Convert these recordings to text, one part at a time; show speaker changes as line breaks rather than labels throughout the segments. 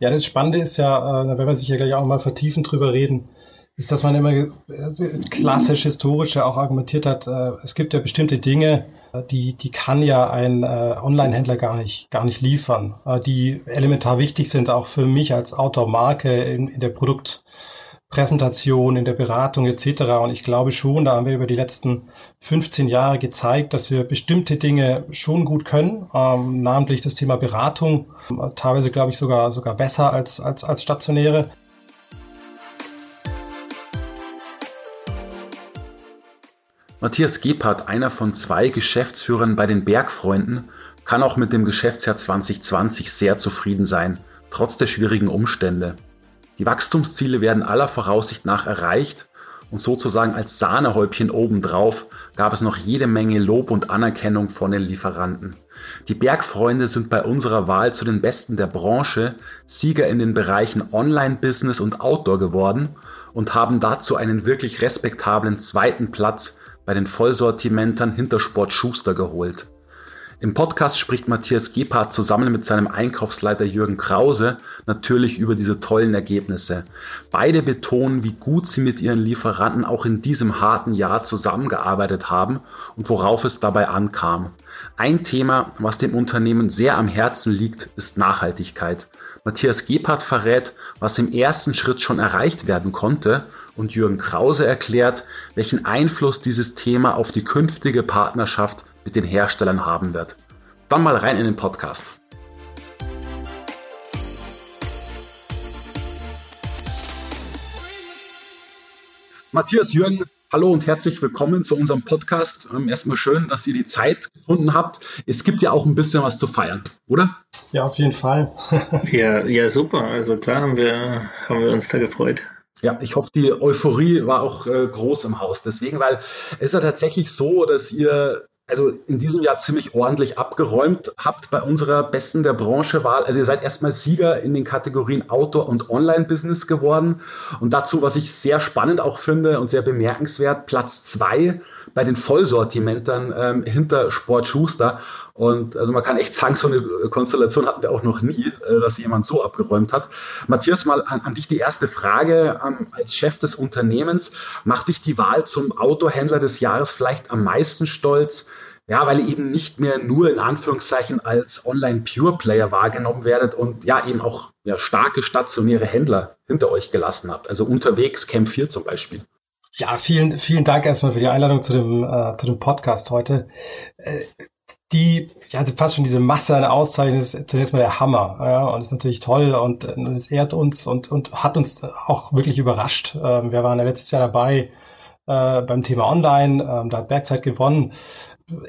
Ja, das Spannende ist ja, äh, wenn wir sich ja gleich auch mal vertiefen drüber reden, ist, dass man immer äh, klassisch historische auch argumentiert hat, äh, es gibt ja bestimmte Dinge, die, die kann ja ein Online-Händler gar nicht, gar nicht liefern, die elementar wichtig sind auch für mich als Autor-Marke in, in der Produkt- Präsentation, in der Beratung etc. Und ich glaube schon, da haben wir über die letzten 15 Jahre gezeigt, dass wir bestimmte Dinge schon gut können, ähm, namentlich das Thema Beratung, teilweise glaube ich sogar sogar besser als als als stationäre.
Matthias Gebhardt, einer von zwei Geschäftsführern bei den Bergfreunden, kann auch mit dem Geschäftsjahr 2020 sehr zufrieden sein, trotz der schwierigen Umstände. Die Wachstumsziele werden aller Voraussicht nach erreicht und sozusagen als Sahnehäubchen obendrauf gab es noch jede Menge Lob und Anerkennung von den Lieferanten. Die Bergfreunde sind bei unserer Wahl zu den Besten der Branche Sieger in den Bereichen Online-Business und Outdoor geworden und haben dazu einen wirklich respektablen zweiten Platz bei den Vollsortimentern hinter Sport Schuster geholt. Im Podcast spricht Matthias Gebhardt zusammen mit seinem Einkaufsleiter Jürgen Krause natürlich über diese tollen Ergebnisse. Beide betonen, wie gut sie mit ihren Lieferanten auch in diesem harten Jahr zusammengearbeitet haben und worauf es dabei ankam. Ein Thema, was dem Unternehmen sehr am Herzen liegt, ist Nachhaltigkeit. Matthias Gebhardt verrät, was im ersten Schritt schon erreicht werden konnte und Jürgen Krause erklärt, welchen Einfluss dieses Thema auf die künftige Partnerschaft mit den Herstellern haben wird. Dann mal rein in den Podcast. Matthias Jürgen, hallo und herzlich willkommen zu unserem Podcast. Ähm, erstmal schön, dass ihr die Zeit gefunden habt. Es gibt ja auch ein bisschen was zu feiern, oder?
Ja, auf jeden Fall.
ja, ja, super. Also klar haben wir, haben wir uns da gefreut.
Ja, ich hoffe, die Euphorie war auch äh, groß im Haus. Deswegen, weil es ist ja tatsächlich so, dass ihr also in diesem Jahr ziemlich ordentlich abgeräumt habt bei unserer Besten der Branche Wahl. Also ihr seid erstmal Sieger in den Kategorien Outdoor und Online-Business geworden. Und dazu, was ich sehr spannend auch finde und sehr bemerkenswert, Platz zwei bei den Vollsortimentern ähm, hinter Sport Schuster. Und also man kann echt sagen, so eine Konstellation hatten wir auch noch nie, äh, dass jemand so abgeräumt hat. Matthias, mal an, an dich die erste Frage. Ähm, als Chef des Unternehmens, macht dich die Wahl zum Autohändler des Jahres vielleicht am meisten stolz? Ja, weil ihr eben nicht mehr nur in Anführungszeichen als Online-Pure-Player wahrgenommen werdet und ja eben auch ja, starke stationäre Händler hinter euch gelassen habt. Also unterwegs Camp 4 zum Beispiel.
Ja, vielen, vielen Dank erstmal für die Einladung zu dem, äh, zu dem Podcast heute. Äh, die, ja, fast schon diese Masse an Auszeichnungen ist zunächst mal der Hammer, ja, und ist natürlich toll und, und es ehrt uns und, und hat uns auch wirklich überrascht. Ähm, wir waren ja letztes Jahr dabei äh, beim Thema Online, ähm, da hat Bergzeit gewonnen.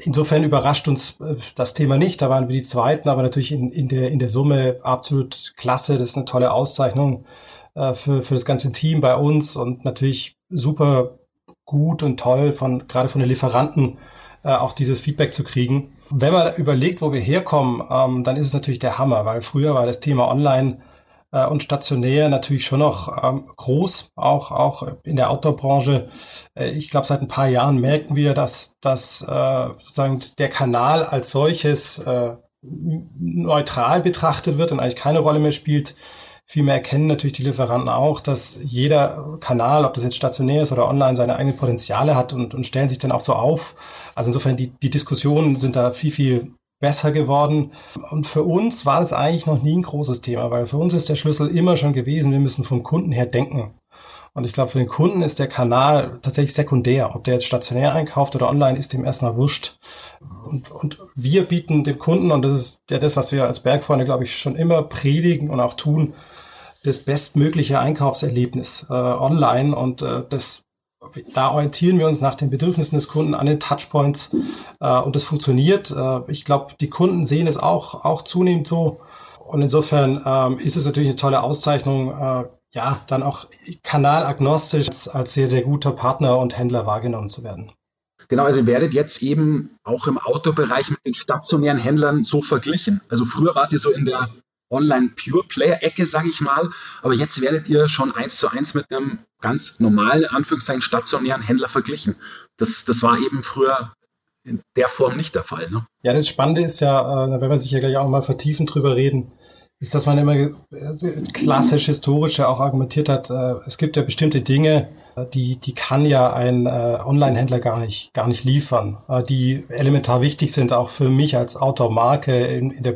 Insofern überrascht uns äh, das Thema nicht. Da waren wir die Zweiten, aber natürlich in, in, der, in der Summe absolut klasse. Das ist eine tolle Auszeichnung äh, für, für das ganze Team bei uns und natürlich super gut und toll von gerade von den Lieferanten äh, auch dieses Feedback zu kriegen. Wenn man überlegt, wo wir herkommen, ähm, dann ist es natürlich der Hammer, weil früher war das Thema Online äh, und stationär natürlich schon noch ähm, groß, auch, auch in der Outdoor-Branche. Äh, ich glaube, seit ein paar Jahren merken wir, dass, dass äh, sozusagen der Kanal als solches äh, neutral betrachtet wird und eigentlich keine Rolle mehr spielt. Vielmehr erkennen natürlich die Lieferanten auch, dass jeder Kanal, ob das jetzt stationär ist oder online, seine eigenen Potenziale hat und, und stellen sich dann auch so auf. Also insofern, die, die Diskussionen sind da viel, viel besser geworden. Und für uns war das eigentlich noch nie ein großes Thema, weil für uns ist der Schlüssel immer schon gewesen, wir müssen vom Kunden her denken. Und ich glaube, für den Kunden ist der Kanal tatsächlich sekundär. Ob der jetzt stationär einkauft oder online, ist dem erstmal wurscht. Und, und wir bieten dem Kunden, und das ist ja das, was wir als Bergfreunde, glaube ich, schon immer predigen und auch tun, das bestmögliche Einkaufserlebnis äh, online. Und äh, das da orientieren wir uns nach den Bedürfnissen des Kunden an den Touchpoints äh, und das funktioniert. Äh, ich glaube, die Kunden sehen es auch, auch zunehmend so. Und insofern ähm, ist es natürlich eine tolle Auszeichnung, äh, ja, dann auch kanalagnostisch als, als sehr, sehr guter Partner und Händler wahrgenommen zu werden.
Genau, also ihr werdet jetzt eben auch im Autobereich mit den stationären Händlern so verglichen. Also früher wart ihr so in der Online-Pure-Player-Ecke, sage ich mal. Aber jetzt werdet ihr schon eins zu eins mit einem ganz normalen, Anführungszeichen, stationären Händler verglichen. Das, das war eben früher in der Form nicht der Fall. Ne?
Ja, das Spannende ist ja, äh, wenn wir sich ja gleich auch mal vertiefen drüber reden, ist, dass man immer äh, klassisch historische auch argumentiert hat, äh, es gibt ja bestimmte Dinge, die, die kann ja ein Online-Händler gar nicht, gar nicht liefern, die elementar wichtig sind auch für mich als Autormarke in, in der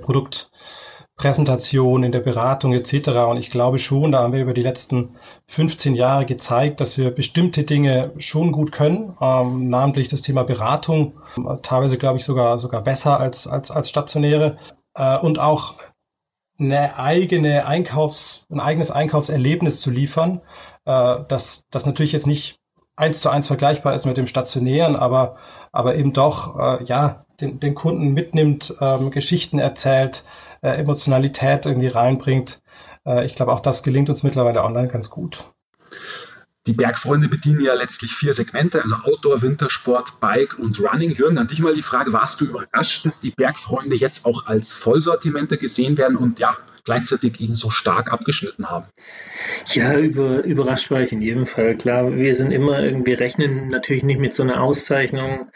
Produktpräsentation, in der Beratung etc. Und ich glaube schon, da haben wir über die letzten 15 Jahre gezeigt, dass wir bestimmte Dinge schon gut können, ähm, namentlich das Thema Beratung, teilweise glaube ich sogar, sogar besser als, als, als stationäre. Äh, und auch eine eigene Einkaufs, ein eigenes Einkaufserlebnis zu liefern, äh, das, das natürlich jetzt nicht eins zu eins vergleichbar ist mit dem stationären, aber, aber eben doch, äh, ja, den, den Kunden mitnimmt, ähm, Geschichten erzählt, äh, Emotionalität irgendwie reinbringt. Äh, ich glaube, auch das gelingt uns mittlerweile online ganz gut.
Die Bergfreunde bedienen ja letztlich vier Segmente, also Outdoor, Wintersport, Bike und Running. Jürgen, an dich mal die Frage, warst du überrascht, dass die Bergfreunde jetzt auch als Vollsortimente gesehen werden und ja, gleichzeitig eben so stark abgeschnitten haben?
Ja, über, überrascht war ich in jedem Fall. Klar, wir sind immer irgendwie rechnen natürlich nicht mit so einer Auszeichnung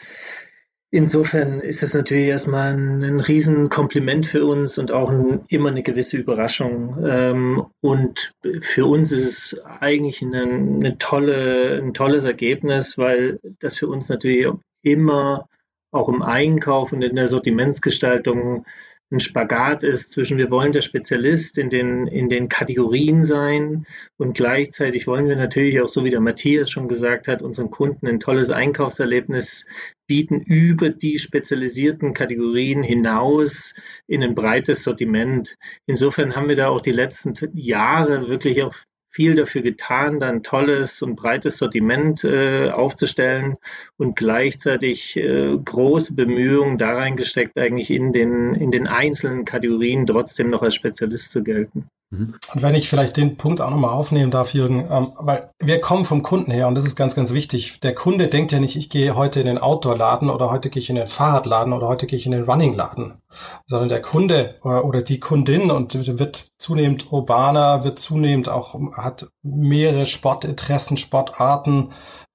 Insofern ist es natürlich erstmal ein, ein Riesenkompliment für uns und auch ein, immer eine gewisse Überraschung. Ähm, und für uns ist es eigentlich eine, eine tolle, ein tolles Ergebnis, weil das für uns natürlich immer auch im Einkauf und in der Sortimentsgestaltung ein Spagat ist zwischen wir wollen der Spezialist in den, in den Kategorien sein und gleichzeitig wollen wir natürlich auch, so wie der Matthias schon gesagt hat, unseren Kunden ein tolles Einkaufserlebnis bieten über die spezialisierten Kategorien hinaus in ein breites Sortiment. Insofern haben wir da auch die letzten Jahre wirklich auch viel dafür getan, dann tolles und breites Sortiment äh, aufzustellen und gleichzeitig äh, große Bemühungen da reingesteckt, eigentlich in den, in den einzelnen Kategorien trotzdem noch als Spezialist zu gelten.
Mhm. Und wenn ich vielleicht den Punkt auch nochmal aufnehmen darf, Jürgen, ähm, weil wir kommen vom Kunden her und das ist ganz, ganz wichtig. Der Kunde denkt ja nicht, ich gehe heute in den Outdoor-Laden oder heute gehe ich in den Fahrradladen oder heute gehe ich in den Running-Laden, sondern der Kunde oder, oder die Kundin und wird zunehmend urbaner, wird zunehmend auch, hat mehrere Sportinteressen, Sportarten,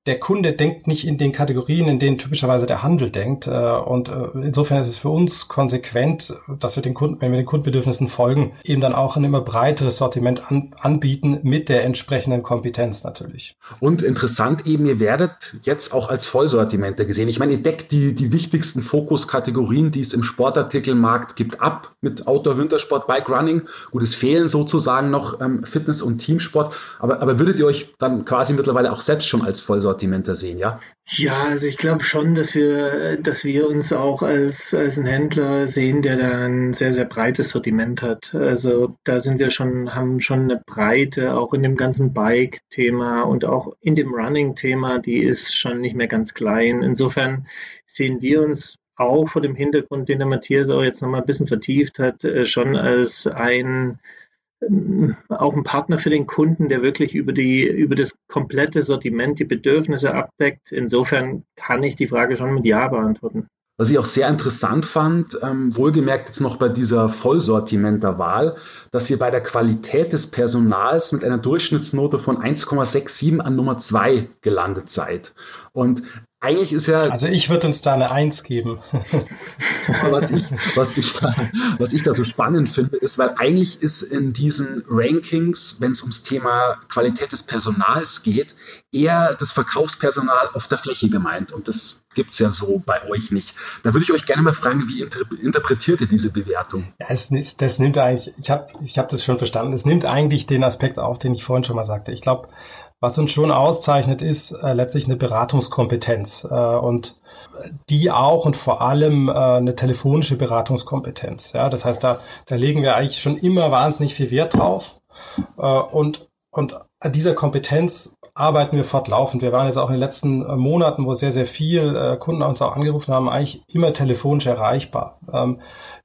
der Kunde denkt nicht in den Kategorien, in denen typischerweise der Handel denkt. Äh, und äh, insofern ist es für uns konsequent, dass wir den Kunden, wenn wir den Kundenbedürfnissen folgen, eben dann auch ein immer breiteres Sortiment an, anbieten mit der entsprechenden Kompetenz natürlich.
Und interessant eben, ihr werdet jetzt auch als Vollsortimenter gesehen. Ich meine, ihr deckt die, die wichtigsten Fokuskategorien, die es im Sportartikelmarkt gibt, ab mit Outdoor, Wintersport, Bike, Running. Gut, es fehlen sozusagen noch ähm, Fitness und Teamsport. Aber, aber würdet ihr euch dann quasi mittlerweile auch selbst schon als Vollsortimenter Sortimenter sehen, ja?
Ja, also ich glaube schon, dass wir, dass wir uns auch als, als ein Händler sehen, der da ein sehr, sehr breites Sortiment hat. Also da sind wir schon, haben schon eine Breite, auch in dem ganzen Bike-Thema und auch in dem Running-Thema, die ist schon nicht mehr ganz klein. Insofern sehen wir uns auch vor dem Hintergrund, den der Matthias auch jetzt nochmal ein bisschen vertieft hat, äh, schon als ein auch ein Partner für den Kunden, der wirklich über, die, über das komplette Sortiment die Bedürfnisse abdeckt. Insofern kann ich die Frage schon mit Ja beantworten.
Was ich auch sehr interessant fand, ähm, wohlgemerkt jetzt noch bei dieser Vollsortimenter-Wahl, dass ihr bei der Qualität des Personals mit einer Durchschnittsnote von 1,67 an Nummer 2 gelandet seid. Und eigentlich ist ja.
Also ich würde uns da eine Eins geben.
was, ich, was, ich da, was ich da so spannend finde, ist, weil eigentlich ist in diesen Rankings, wenn es ums Thema Qualität des Personals geht, eher das Verkaufspersonal auf der Fläche gemeint. Und das gibt es ja so bei euch nicht. Da würde ich euch gerne mal fragen, wie inter interpretiert ihr diese Bewertung?
Ja, es, das nimmt eigentlich, ich habe ich hab das schon verstanden, es nimmt eigentlich den Aspekt auf, den ich vorhin schon mal sagte. Ich glaube, was uns schon auszeichnet, ist äh, letztlich eine Beratungskompetenz äh, und die auch und vor allem äh, eine telefonische Beratungskompetenz. Ja, das heißt, da, da legen wir eigentlich schon immer wahnsinnig viel Wert drauf äh, und und an dieser Kompetenz arbeiten wir fortlaufend. Wir waren jetzt auch in den letzten äh, Monaten, wo sehr, sehr viel äh, Kunden uns auch angerufen haben, eigentlich immer telefonisch erreichbar. Ähm,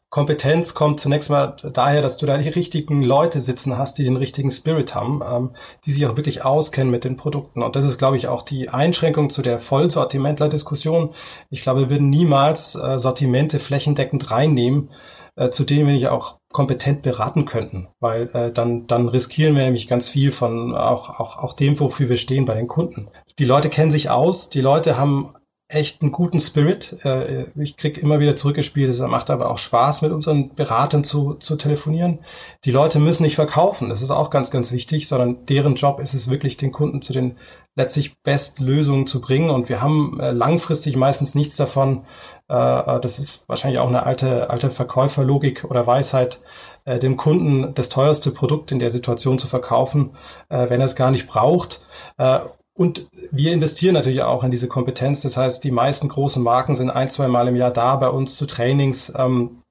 Kompetenz kommt zunächst mal daher, dass du da die richtigen Leute sitzen hast, die den richtigen Spirit haben, ähm, die sich auch wirklich auskennen mit den Produkten. Und das ist, glaube ich, auch die Einschränkung zu der Vollsortimentler-Diskussion. Ich glaube, wir würden niemals äh, Sortimente flächendeckend reinnehmen, äh, zu denen wir nicht auch kompetent beraten könnten, weil äh, dann dann riskieren wir nämlich ganz viel von auch auch auch dem, wofür wir stehen bei den Kunden. Die Leute kennen sich aus, die Leute haben echt einen guten Spirit. Äh, ich krieg immer wieder zurückgespielt, es macht aber auch Spaß, mit unseren Beratern zu, zu telefonieren. Die Leute müssen nicht verkaufen, das ist auch ganz, ganz wichtig, sondern deren Job ist es wirklich, den Kunden zu den letztlich Bestlösungen zu bringen. Und wir haben äh, langfristig meistens nichts davon. Äh, das ist wahrscheinlich auch eine alte, alte Verkäuferlogik oder Weisheit, dem Kunden das teuerste Produkt in der Situation zu verkaufen, wenn er es gar nicht braucht. Und wir investieren natürlich auch in diese Kompetenz. Das heißt, die meisten großen Marken sind ein, zwei Mal im Jahr da bei uns zu Trainings, ähm,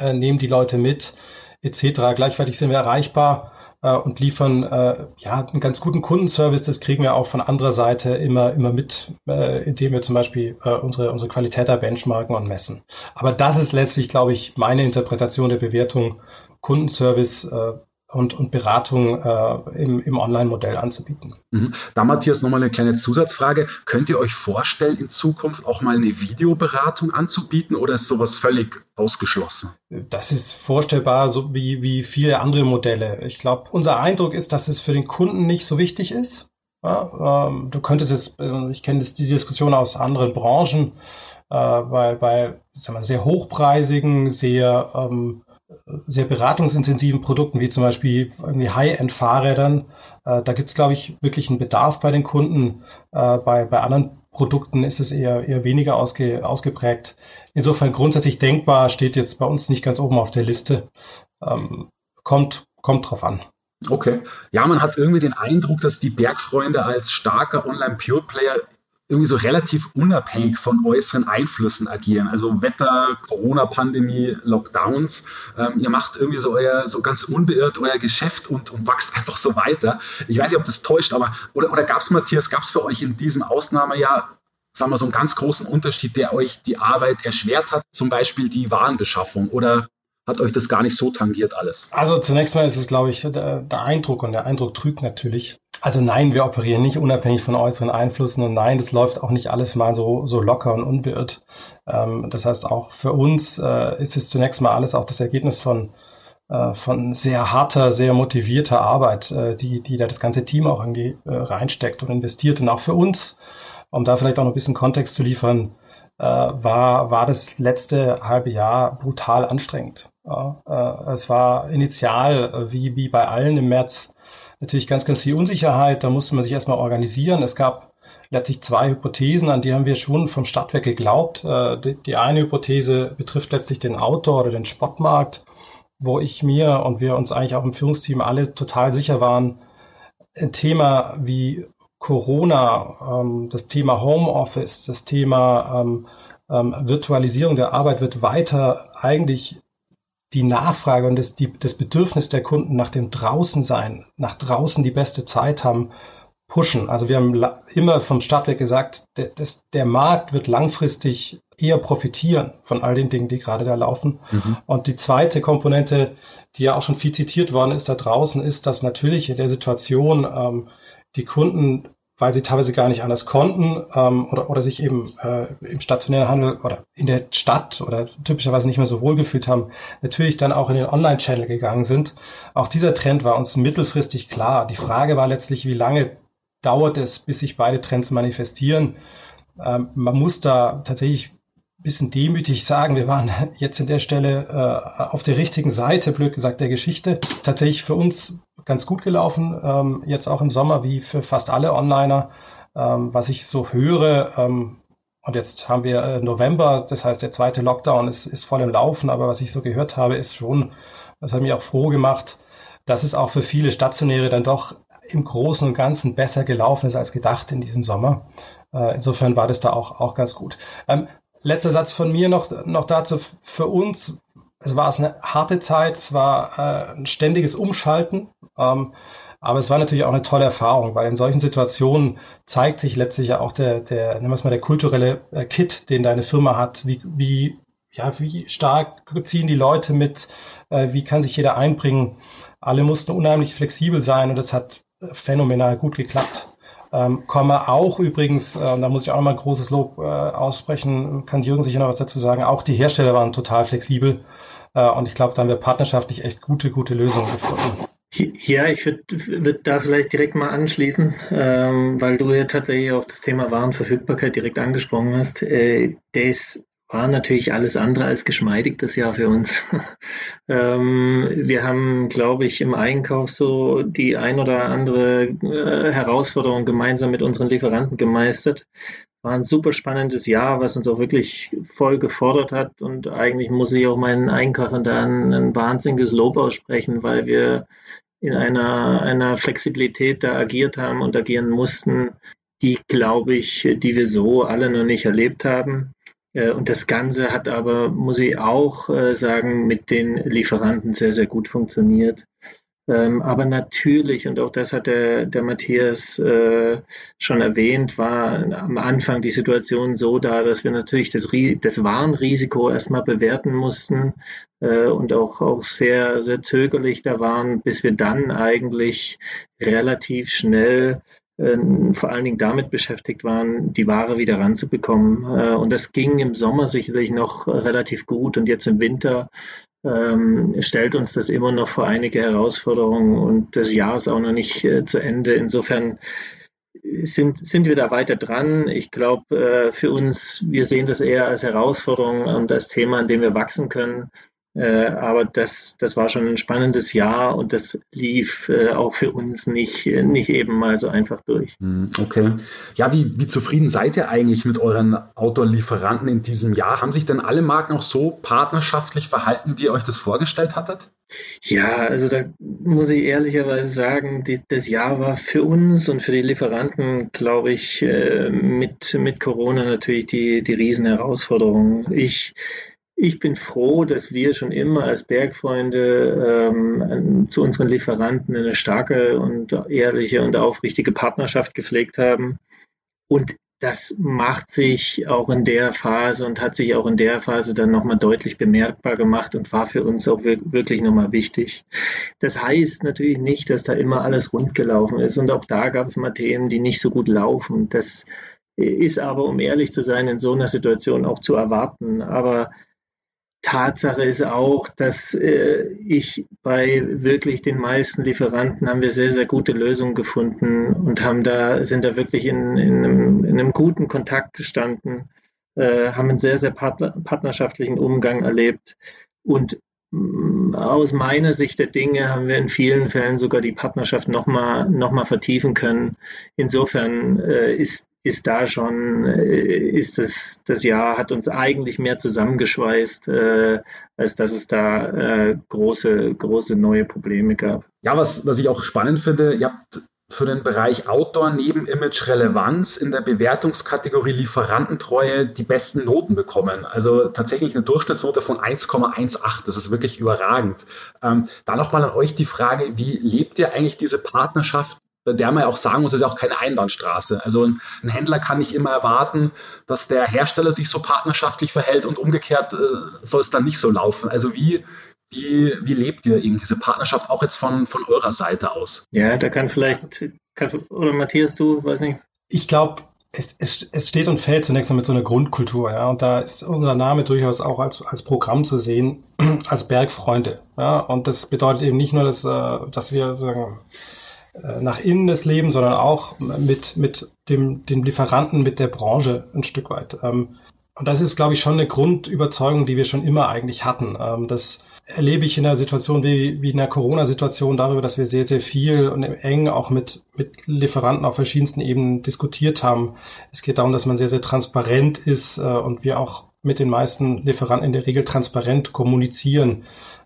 äh, nehmen die Leute mit, etc. Gleichzeitig sind wir erreichbar äh, und liefern äh, ja einen ganz guten Kundenservice. Das kriegen wir auch von anderer Seite immer immer mit, äh, indem wir zum Beispiel äh, unsere unsere Qualität da benchmarken und messen. Aber das ist letztlich, glaube ich, meine Interpretation der Bewertung. Kundenservice äh, und, und Beratung äh, im, im Online-Modell anzubieten.
Mhm. Da, Matthias, nochmal eine kleine Zusatzfrage. Könnt ihr euch vorstellen, in Zukunft auch mal eine Videoberatung anzubieten oder ist sowas völlig ausgeschlossen?
Das ist vorstellbar, so wie, wie viele andere Modelle. Ich glaube, unser Eindruck ist, dass es für den Kunden nicht so wichtig ist. Ja, ähm, du könntest jetzt, äh, ich kenne die Diskussion aus anderen Branchen, äh, bei, bei sagen wir, sehr hochpreisigen, sehr ähm, sehr beratungsintensiven Produkten, wie zum Beispiel irgendwie High-End-Fahrrädern, äh, da gibt es, glaube ich, wirklich einen Bedarf bei den Kunden. Äh, bei, bei anderen Produkten ist es eher, eher weniger ausge, ausgeprägt. Insofern grundsätzlich denkbar, steht jetzt bei uns nicht ganz oben auf der Liste. Ähm, kommt, kommt drauf an.
Okay. Ja, man hat irgendwie den Eindruck, dass die Bergfreunde als starker Online-Pure-Player irgendwie so relativ unabhängig von äußeren Einflüssen agieren. Also Wetter, Corona-Pandemie, Lockdowns. Ähm, ihr macht irgendwie so euer, so ganz unbeirrt euer Geschäft und, und wächst einfach so weiter. Ich weiß nicht, ob das täuscht, aber oder, oder gab es, Matthias, gab es für euch in diesem Ausnahmejahr, sagen wir so einen ganz großen Unterschied, der euch die Arbeit erschwert hat, zum Beispiel die Warenbeschaffung oder hat euch das gar nicht so tangiert alles?
Also zunächst mal ist es, glaube ich, der, der Eindruck und der Eindruck trügt natürlich. Also nein, wir operieren nicht unabhängig von äußeren Einflüssen und nein, das läuft auch nicht alles mal so, so locker und unbeirrt. Ähm, das heißt, auch für uns äh, ist es zunächst mal alles auch das Ergebnis von, äh, von sehr harter, sehr motivierter Arbeit, äh, die, die da das ganze Team auch irgendwie äh, reinsteckt und investiert. Und auch für uns, um da vielleicht auch noch ein bisschen Kontext zu liefern, äh, war, war das letzte halbe Jahr brutal anstrengend. Ja, äh, es war initial, wie, wie bei allen im März, natürlich ganz, ganz viel Unsicherheit. Da musste man sich erstmal organisieren. Es gab letztlich zwei Hypothesen, an die haben wir schon vom Stadtwerk geglaubt. Äh, die eine Hypothese betrifft letztlich den Outdoor- oder den Sportmarkt, wo ich mir und wir uns eigentlich auch im Führungsteam alle total sicher waren, ein Thema wie Corona, ähm, das Thema Homeoffice, das Thema ähm, ähm, Virtualisierung der Arbeit wird weiter eigentlich die Nachfrage und das, die, das Bedürfnis der Kunden nach dem Draußensein, nach draußen die beste Zeit haben, pushen. Also wir haben immer vom Stadtwerk gesagt, der, das, der Markt wird langfristig eher profitieren von all den Dingen, die gerade da laufen. Mhm. Und die zweite Komponente, die ja auch schon viel zitiert worden ist da draußen, ist, dass natürlich in der Situation ähm, die Kunden weil sie teilweise gar nicht anders konnten ähm, oder, oder sich eben äh, im stationären Handel oder in der Stadt oder typischerweise nicht mehr so wohl gefühlt haben, natürlich dann auch in den Online-Channel gegangen sind. Auch dieser Trend war uns mittelfristig klar. Die Frage war letztlich, wie lange dauert es, bis sich beide Trends manifestieren. Ähm, man muss da tatsächlich bisschen demütig sagen, wir waren jetzt in der Stelle äh, auf der richtigen Seite, blöd gesagt, der Geschichte. Tatsächlich für uns ganz gut gelaufen, ähm, jetzt auch im Sommer, wie für fast alle Onliner. Ähm, was ich so höre, ähm, und jetzt haben wir äh, November, das heißt, der zweite Lockdown ist, ist voll im Laufen, aber was ich so gehört habe, ist schon, das hat mich auch froh gemacht, dass es auch für viele Stationäre dann doch im Großen und Ganzen besser gelaufen ist als gedacht in diesem Sommer. Äh, insofern war das da auch, auch ganz gut. Ähm, letzter Satz von mir noch, noch dazu. Für uns es war eine harte Zeit, es war äh, ein ständiges Umschalten, ähm, aber es war natürlich auch eine tolle Erfahrung, weil in solchen Situationen zeigt sich letztlich ja auch der, der, nennen wir es mal, der kulturelle äh, Kit, den deine Firma hat, wie, wie, ja, wie stark ziehen die Leute mit, äh, wie kann sich jeder einbringen. Alle mussten unheimlich flexibel sein und das hat phänomenal gut geklappt. Ähm, komme auch übrigens, äh, da muss ich auch noch mal ein großes Lob äh, aussprechen, kann Jürgen sicher noch was dazu sagen, auch die Hersteller waren total flexibel äh, und ich glaube, da haben wir partnerschaftlich echt gute, gute Lösungen gefunden.
Ja, ich würde würd da vielleicht direkt mal anschließen, ähm, weil du ja tatsächlich auch das Thema Warenverfügbarkeit direkt angesprochen hast. Äh, das war natürlich alles andere als geschmeidig das Jahr für uns. ähm, wir haben, glaube ich, im Einkauf so die ein oder andere äh, Herausforderung gemeinsam mit unseren Lieferanten gemeistert. War ein super spannendes Jahr, was uns auch wirklich voll gefordert hat. Und eigentlich muss ich auch meinen Einkäufern da ein, ein wahnsinniges Lob aussprechen, weil wir in einer, einer Flexibilität da agiert haben und agieren mussten, die, glaube ich, die wir so alle noch nicht erlebt haben. Äh, und das Ganze hat aber, muss ich auch äh, sagen, mit den Lieferanten sehr, sehr gut funktioniert. Ähm, aber natürlich, und auch das hat der, der Matthias äh, schon erwähnt, war am Anfang die Situation so da, dass wir natürlich das, das Warnrisiko erstmal bewerten mussten und auch, auch sehr, sehr zögerlich da waren, bis wir dann eigentlich relativ schnell vor allen Dingen damit beschäftigt waren, die Ware wieder ranzubekommen. Äh, und das ging im Sommer sicherlich noch relativ gut und jetzt im Winter ähm, stellt uns das immer noch vor einige Herausforderungen und das Jahr ist auch noch nicht äh, zu Ende. Insofern sind, sind wir da weiter dran. Ich glaube, äh, für uns, wir sehen das eher als Herausforderung und als Thema, an dem wir wachsen können. Äh, aber das, das war schon ein spannendes Jahr und das lief äh, auch für uns nicht, nicht eben mal so einfach durch.
Hm, okay. Ja, wie, wie zufrieden seid ihr eigentlich mit euren Outdoor-Lieferanten in diesem Jahr? Haben sich denn alle Marken auch so partnerschaftlich verhalten, wie ihr euch das vorgestellt hattet?
Ja, also da muss ich ehrlicherweise sagen, die, das Jahr war für uns und für die Lieferanten, glaube ich, äh, mit, mit Corona natürlich die, die Riesenherausforderung. Ich ich bin froh, dass wir schon immer als Bergfreunde ähm, zu unseren Lieferanten eine starke und ehrliche und aufrichtige Partnerschaft gepflegt haben. Und das macht sich auch in der Phase und hat sich auch in der Phase dann nochmal deutlich bemerkbar gemacht und war für uns auch wirklich nochmal wichtig. Das heißt natürlich nicht, dass da immer alles rund gelaufen ist. Und auch da gab es mal Themen, die nicht so gut laufen. Das ist aber, um ehrlich zu sein, in so einer Situation auch zu erwarten. Aber Tatsache ist auch, dass äh, ich bei wirklich den meisten Lieferanten haben wir sehr, sehr gute Lösungen gefunden und haben da, sind da wirklich in, in, einem, in einem, guten Kontakt gestanden, äh, haben einen sehr, sehr partner, partnerschaftlichen Umgang erlebt. Und aus meiner Sicht der Dinge haben wir in vielen Fällen sogar die Partnerschaft nochmal noch mal vertiefen können. Insofern äh, ist ist da schon, äh, ist das, das Jahr hat uns eigentlich mehr zusammengeschweißt, äh, als dass es da äh, große, große neue Probleme gab.
Ja, was, was ich auch spannend finde, ihr habt für den Bereich Outdoor neben Image Relevanz in der Bewertungskategorie Lieferantentreue die besten Noten bekommen. Also tatsächlich eine Durchschnittsnote von 1,18. Das ist wirklich überragend. Ähm, da nochmal an euch die Frage, wie lebt ihr eigentlich diese Partnerschaft bei der man ja auch sagen muss, es ist auch keine Einbahnstraße. Also ein, ein, Händler kann nicht immer erwarten, dass der Hersteller sich so partnerschaftlich verhält und umgekehrt äh, soll es dann nicht so laufen. Also wie, wie, wie lebt ihr eben diese Partnerschaft auch jetzt von, von eurer Seite aus?
Ja, da kann vielleicht, kann, oder Matthias, du, weiß nicht.
Ich glaube, es, es, es steht und fällt zunächst mal mit so einer Grundkultur, ja. Und da ist unser Name durchaus auch als, als Programm zu sehen, als Bergfreunde. Ja. Und das bedeutet eben nicht nur, dass, äh, dass wir sagen, äh, nach innen des Lebens, sondern auch mit, mit dem, dem Lieferanten, mit der Branche ein Stück weit. Ähm, und das ist, glaube ich, schon eine Grundüberzeugung, die wir schon immer eigentlich hatten. Ähm, das erlebe ich in einer Situation wie, wie in der Corona-Situation darüber, dass wir sehr, sehr viel und eng auch mit, mit Lieferanten auf verschiedensten Ebenen diskutiert haben. Es geht darum, dass man sehr, sehr transparent ist äh, und wir auch mit den meisten Lieferanten in der Regel transparent kommunizieren.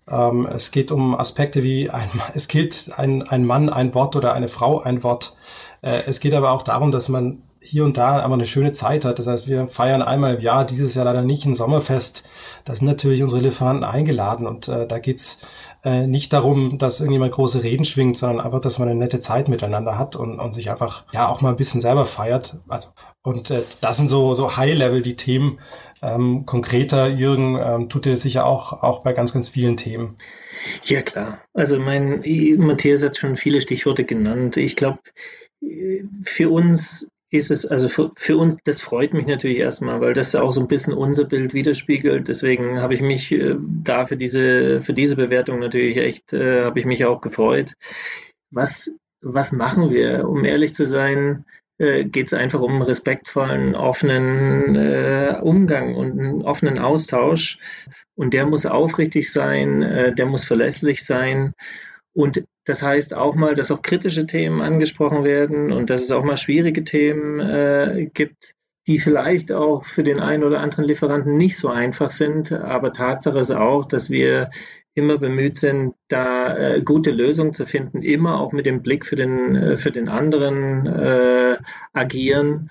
Ähm, es geht um Aspekte wie ein, es gilt ein, ein Mann ein Wort oder eine Frau ein Wort. Äh, es geht aber auch darum, dass man hier und da aber eine schöne Zeit hat. Das heißt, wir feiern einmal im Jahr, dieses Jahr leider nicht ein Sommerfest. Da sind natürlich unsere Lieferanten eingeladen und äh, da geht's äh, nicht darum, dass irgendjemand große Reden schwingt, sondern einfach, dass man eine nette Zeit miteinander hat und, und sich einfach ja auch mal ein bisschen selber feiert. Also und äh, das sind so so High Level die Themen, ähm, konkreter, Jürgen, ähm, tut ihr sicher auch, auch bei ganz, ganz vielen Themen.
Ja, klar. Also mein Matthias hat schon viele Stichworte genannt. Ich glaube, für uns ist es, also für, für, uns, das freut mich natürlich erstmal, weil das auch so ein bisschen unser Bild widerspiegelt. Deswegen habe ich mich äh, da für diese, für diese Bewertung natürlich echt, äh, habe ich mich auch gefreut. Was, was machen wir? Um ehrlich zu sein, äh, geht es einfach um respektvollen, offenen äh, Umgang und einen offenen Austausch. Und der muss aufrichtig sein, äh, der muss verlässlich sein. Und das heißt auch mal, dass auch kritische Themen angesprochen werden und dass es auch mal schwierige Themen äh, gibt, die vielleicht auch für den einen oder anderen Lieferanten nicht so einfach sind. Aber Tatsache ist auch, dass wir immer bemüht sind, da äh, gute Lösungen zu finden, immer auch mit dem Blick für den, äh, für den anderen äh, agieren.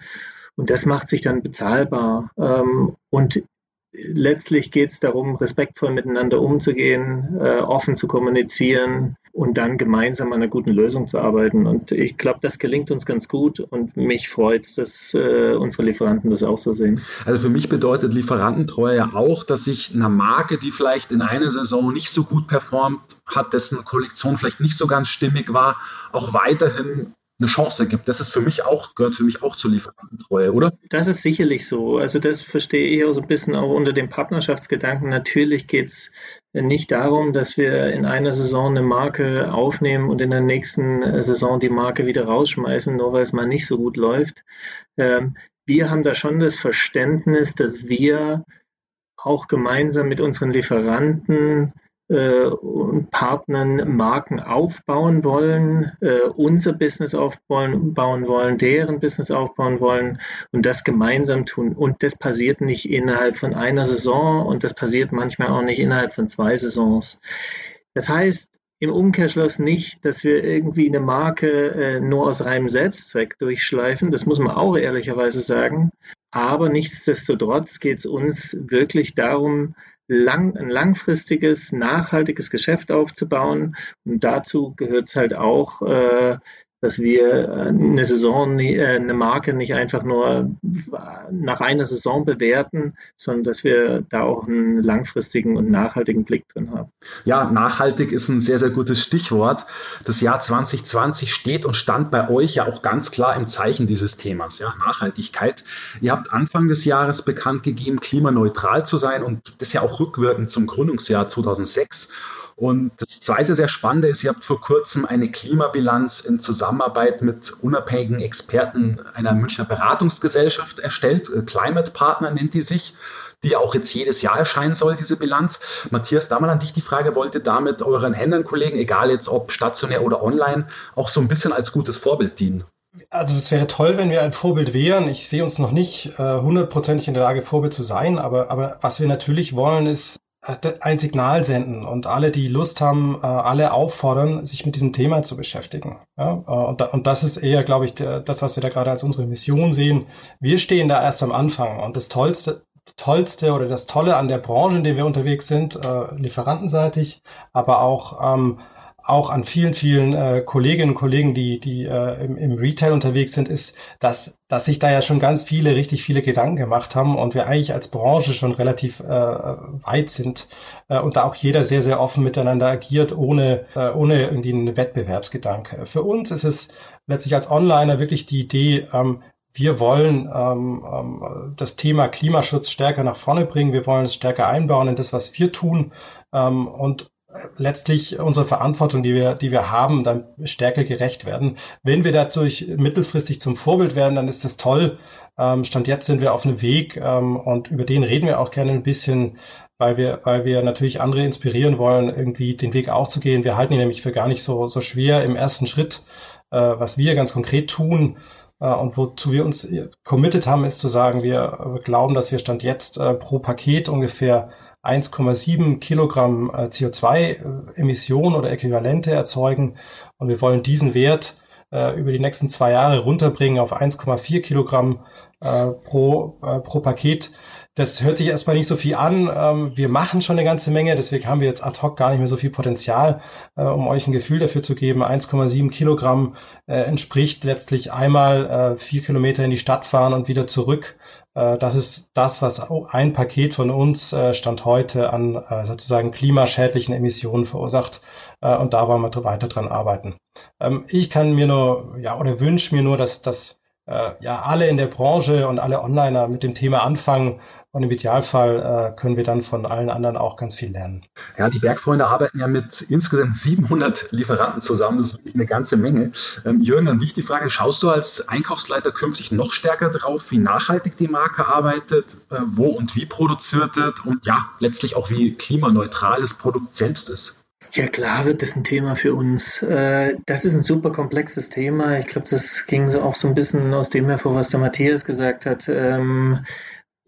Und das macht sich dann bezahlbar. Ähm, und letztlich geht es darum, respektvoll miteinander umzugehen, äh, offen zu kommunizieren und dann gemeinsam an einer guten Lösung zu arbeiten. Und ich glaube, das gelingt uns ganz gut und mich freut es, dass äh, unsere Lieferanten das auch so sehen.
Also für mich bedeutet Lieferantentreue ja auch, dass ich einer Marke, die vielleicht in einer Saison nicht so gut performt hat, dessen Kollektion vielleicht nicht so ganz stimmig war, auch weiterhin eine Chance gibt. Das ist für mich auch, gehört für mich auch zur Lieferantentreue, oder?
Das ist sicherlich so. Also das verstehe ich auch so ein bisschen auch unter dem Partnerschaftsgedanken. Natürlich geht es nicht darum, dass wir in einer Saison eine Marke aufnehmen und in der nächsten Saison die Marke wieder rausschmeißen, nur weil es mal nicht so gut läuft. Ähm, wir haben da schon das Verständnis, dass wir auch gemeinsam mit unseren Lieferanten und Partnern Marken aufbauen wollen, äh, unser Business aufbauen bauen wollen, deren Business aufbauen wollen und das gemeinsam tun. Und das passiert nicht innerhalb von einer Saison und das passiert manchmal auch nicht innerhalb von zwei Saisons. Das heißt, im Umkehrschluss nicht, dass wir irgendwie eine Marke äh, nur aus reinem Selbstzweck durchschleifen. Das muss man auch ehrlicherweise sagen. Aber nichtsdestotrotz geht es uns wirklich darum, lang, ein langfristiges, nachhaltiges Geschäft aufzubauen. Und dazu gehört es halt auch, äh, dass wir äh, eine Saison, äh, eine Marke nicht einfach nur nach einer Saison bewerten, sondern dass wir da auch einen langfristigen und nachhaltigen Blick drin haben.
Ja, nachhaltig ist ein sehr, sehr gutes Stichwort. Das Jahr 2020 steht und stand bei euch ja auch ganz klar im Zeichen dieses Themas, ja, Nachhaltigkeit. Ihr habt Anfang des Jahres bekannt gegeben, klimaneutral zu sein und das ja auch rückwirkend zum Gründungsjahr 2006. Und das zweite sehr spannende ist, ihr habt vor kurzem eine Klimabilanz in Zusammenarbeit mit unabhängigen Experten einer Münchner Beratungsgesellschaft erstellt. Äh, Climate Partner nennt die sich die auch jetzt jedes Jahr erscheinen soll, diese Bilanz. Matthias, da mal an dich die Frage, wollt ihr damit euren Händlern-Kollegen, egal jetzt ob stationär oder online, auch so ein bisschen als gutes Vorbild dienen?
Also es wäre toll, wenn wir ein Vorbild wären. Ich sehe uns noch nicht äh, hundertprozentig äh, in der Lage, Vorbild zu sein, aber, aber was wir natürlich wollen, ist ein Signal senden und alle, die Lust haben, äh, alle auffordern, sich mit diesem Thema zu beschäftigen. Äh, und, das ist eher, glaube ich, das, was wir da gerade als unsere Mission sehen. Wir stehen da erst am Anfang und das Tollste, Tollste oder das Tolle an der Branche, in der wir unterwegs sind, äh, lieferantenseitig, aber auch ähm, auch an vielen, vielen äh, Kolleginnen und Kollegen, die, die äh, im, im Retail unterwegs sind, ist, dass, dass sich da ja schon ganz viele, richtig viele Gedanken gemacht haben und wir eigentlich als Branche schon relativ äh, weit sind äh, und da auch jeder sehr, sehr offen miteinander agiert, ohne, äh, ohne irgendwie einen Wettbewerbsgedanke. Für uns ist es letztlich als Onliner wirklich die Idee, ähm, wir wollen ähm, ähm, das Thema Klimaschutz stärker nach vorne bringen. Wir wollen es stärker einbauen in das, was wir tun. Ähm, und letztlich unsere Verantwortung, die wir, die wir haben, dann stärker gerecht werden. Wenn wir dadurch mittelfristig zum Vorbild werden, dann ist das toll. Ähm, Stand jetzt sind wir auf einem Weg ähm, und über den reden wir auch gerne ein bisschen, weil wir, weil wir natürlich andere inspirieren wollen, irgendwie den Weg auch zu gehen. Wir halten ihn nämlich für gar nicht so, so schwer im ersten Schritt. Äh, was wir ganz konkret tun, äh, und wozu wir uns committed haben, ist zu sagen, wir glauben, dass wir Stand jetzt äh, pro Paket ungefähr 1,7 Kilogramm äh, CO2-Emissionen oder Äquivalente erzeugen. Und wir wollen diesen Wert äh, über die nächsten zwei Jahre runterbringen auf 1,4 Kilogramm äh, pro, äh, pro Paket. Das hört sich erstmal nicht so viel an. Ähm, wir machen schon eine ganze Menge, deswegen haben wir jetzt ad hoc gar nicht mehr so viel Potenzial, äh, um euch ein Gefühl dafür zu geben. 1,7 Kilogramm äh, entspricht letztlich einmal äh, vier Kilometer in die Stadt fahren und wieder zurück. Das ist das, was ein Paket von uns Stand heute an sozusagen klimaschädlichen Emissionen verursacht. Und da wollen wir weiter dran arbeiten. Ähm, ich kann mir nur, ja, oder wünsche mir nur, dass, äh, ja alle in der Branche und alle Onliner mit dem Thema anfangen. Und im Idealfall äh, können wir dann von allen anderen auch ganz viel lernen.
Ja, die Bergfreunde arbeiten ja mit insgesamt 700 Lieferanten zusammen. Das ist wirklich eine ganze Menge. Ähm, Jürgen, an dich die Frage, schaust du als Einkaufsleiter künftig noch stärker drauf, wie nachhaltig die Marke arbeitet, äh, wo und wie produziert wird und ja, letztlich auch wie klimaneutral das Produkt selbst ist?
Ja, klar wird das ein Thema für uns. Äh, das ist ein super komplexes Thema. Ich glaube, das ging so auch so ein bisschen aus dem hervor, was der Matthias gesagt hat.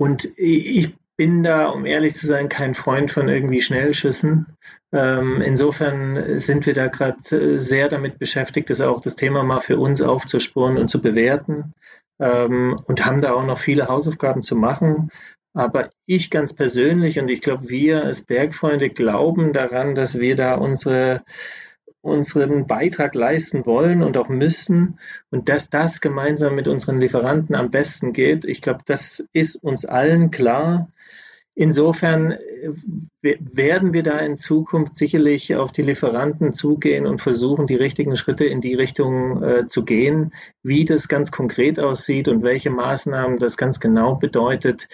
Und ich bin da, um ehrlich zu sein, kein Freund von irgendwie Schnellschüssen. Ähm, insofern sind wir da gerade äh, sehr damit beschäftigt, das auch das Thema mal für uns aufzusporen und zu bewerten ähm, und haben da auch noch viele Hausaufgaben zu machen. Aber ich ganz persönlich und ich glaube, wir als Bergfreunde glauben daran, dass wir da unsere, unseren Beitrag leisten wollen und auch müssen und dass das gemeinsam mit unseren Lieferanten am besten geht. Ich glaube, das ist uns allen klar. Insofern äh, werden wir da in Zukunft sicherlich auf die Lieferanten zugehen und versuchen, die richtigen Schritte in die Richtung äh, zu gehen. Wie das ganz konkret aussieht und welche Maßnahmen das ganz genau bedeutet,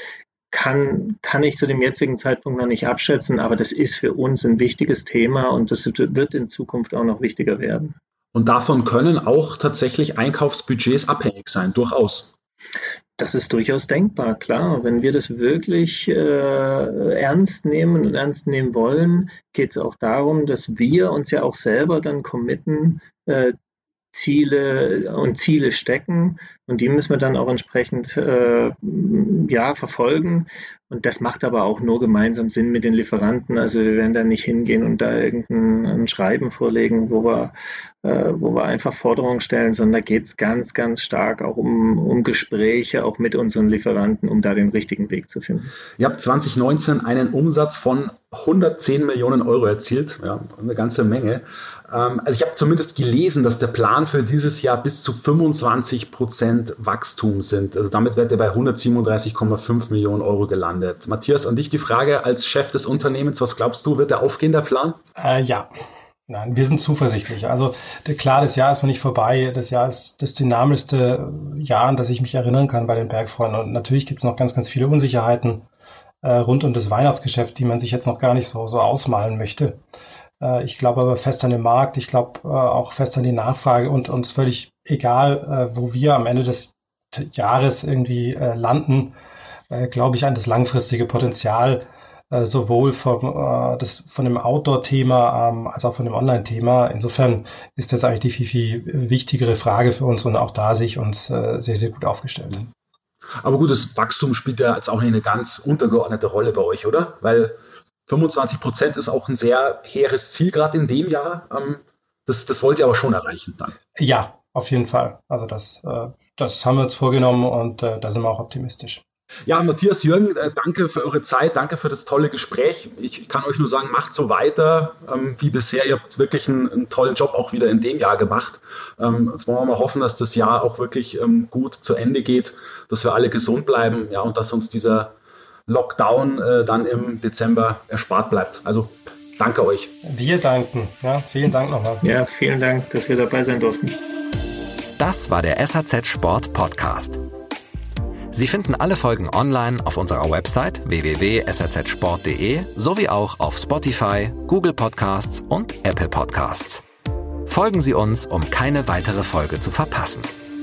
kann, kann ich zu dem jetzigen Zeitpunkt noch nicht abschätzen, aber das ist für uns ein wichtiges Thema und das wird in Zukunft auch noch wichtiger werden.
Und davon können auch tatsächlich Einkaufsbudgets abhängig sein, durchaus.
Das ist durchaus denkbar, klar. Wenn wir das wirklich äh, ernst nehmen und ernst nehmen wollen, geht es auch darum, dass wir uns ja auch selber dann committen, äh, Ziele und Ziele stecken und die müssen wir dann auch entsprechend äh, ja, verfolgen. Und das macht aber auch nur gemeinsam Sinn mit den Lieferanten. Also wir werden da nicht hingehen und da irgendein Schreiben vorlegen, wo wir, äh, wo wir einfach Forderungen stellen, sondern da geht es ganz, ganz stark auch um, um Gespräche, auch mit unseren Lieferanten, um da den richtigen Weg zu finden.
Ihr habt 2019 einen Umsatz von 110 Millionen Euro erzielt, ja, eine ganze Menge. Ähm, also ich habe zumindest gelesen, dass der Plan für dieses Jahr bis zu 25 Prozent Wachstum sind. Also damit wird er bei 137,5 Millionen Euro gelandet. Matthias, an dich die Frage als Chef des Unternehmens, was glaubst du, wird der aufgehen, der Plan?
Äh, ja. Nein, wir sind zuversichtlich. Also klar, das Jahr ist noch nicht vorbei. Das Jahr ist das dynamischste Jahr, an das ich mich erinnern kann bei den Bergfreunden. Und natürlich gibt es noch ganz, ganz viele Unsicherheiten äh, rund um das Weihnachtsgeschäft, die man sich jetzt noch gar nicht so, so ausmalen möchte. Äh, ich glaube aber fest an den Markt, ich glaube äh, auch fest an die Nachfrage und uns völlig egal, äh, wo wir am Ende des Jahres irgendwie landen, glaube ich an das langfristige Potenzial sowohl vom, das, von dem Outdoor-Thema ähm, als auch von dem Online-Thema. Insofern ist das eigentlich die viel, viel wichtigere Frage für uns und auch da sehe ich uns sehr, sehr gut aufgestellt.
Aber gut, das Wachstum spielt ja jetzt auch nicht eine ganz untergeordnete Rolle bei euch, oder? Weil 25 Prozent ist auch ein sehr hehres Ziel, gerade in dem Jahr. Ähm, das, das wollt ihr aber schon erreichen dann.
Ja, auf jeden Fall. Also das, äh, das haben wir uns vorgenommen und äh, da sind wir auch optimistisch.
Ja, Matthias Jürgen, äh, danke für eure Zeit, danke für das tolle Gespräch. Ich kann euch nur sagen, macht so weiter ähm, wie bisher. Ihr habt wirklich einen, einen, tollen Job auch wieder in dem Jahr gemacht. Ähm, jetzt wollen wir mal hoffen, dass das Jahr auch wirklich ähm, gut zu Ende geht, dass wir alle gesund bleiben ja, und dass uns dieser Lockdown äh, dann im Dezember erspart bleibt. Also danke euch.
Wir danken. Ja, vielen Dank nochmal.
Ja, vielen Dank, dass wir dabei sein durften.
Das war der SAZ Sport Podcast. Sie finden alle Folgen online auf unserer Website www.sazsport.de sowie auch auf Spotify, Google Podcasts und Apple Podcasts. Folgen Sie uns, um keine weitere Folge zu verpassen.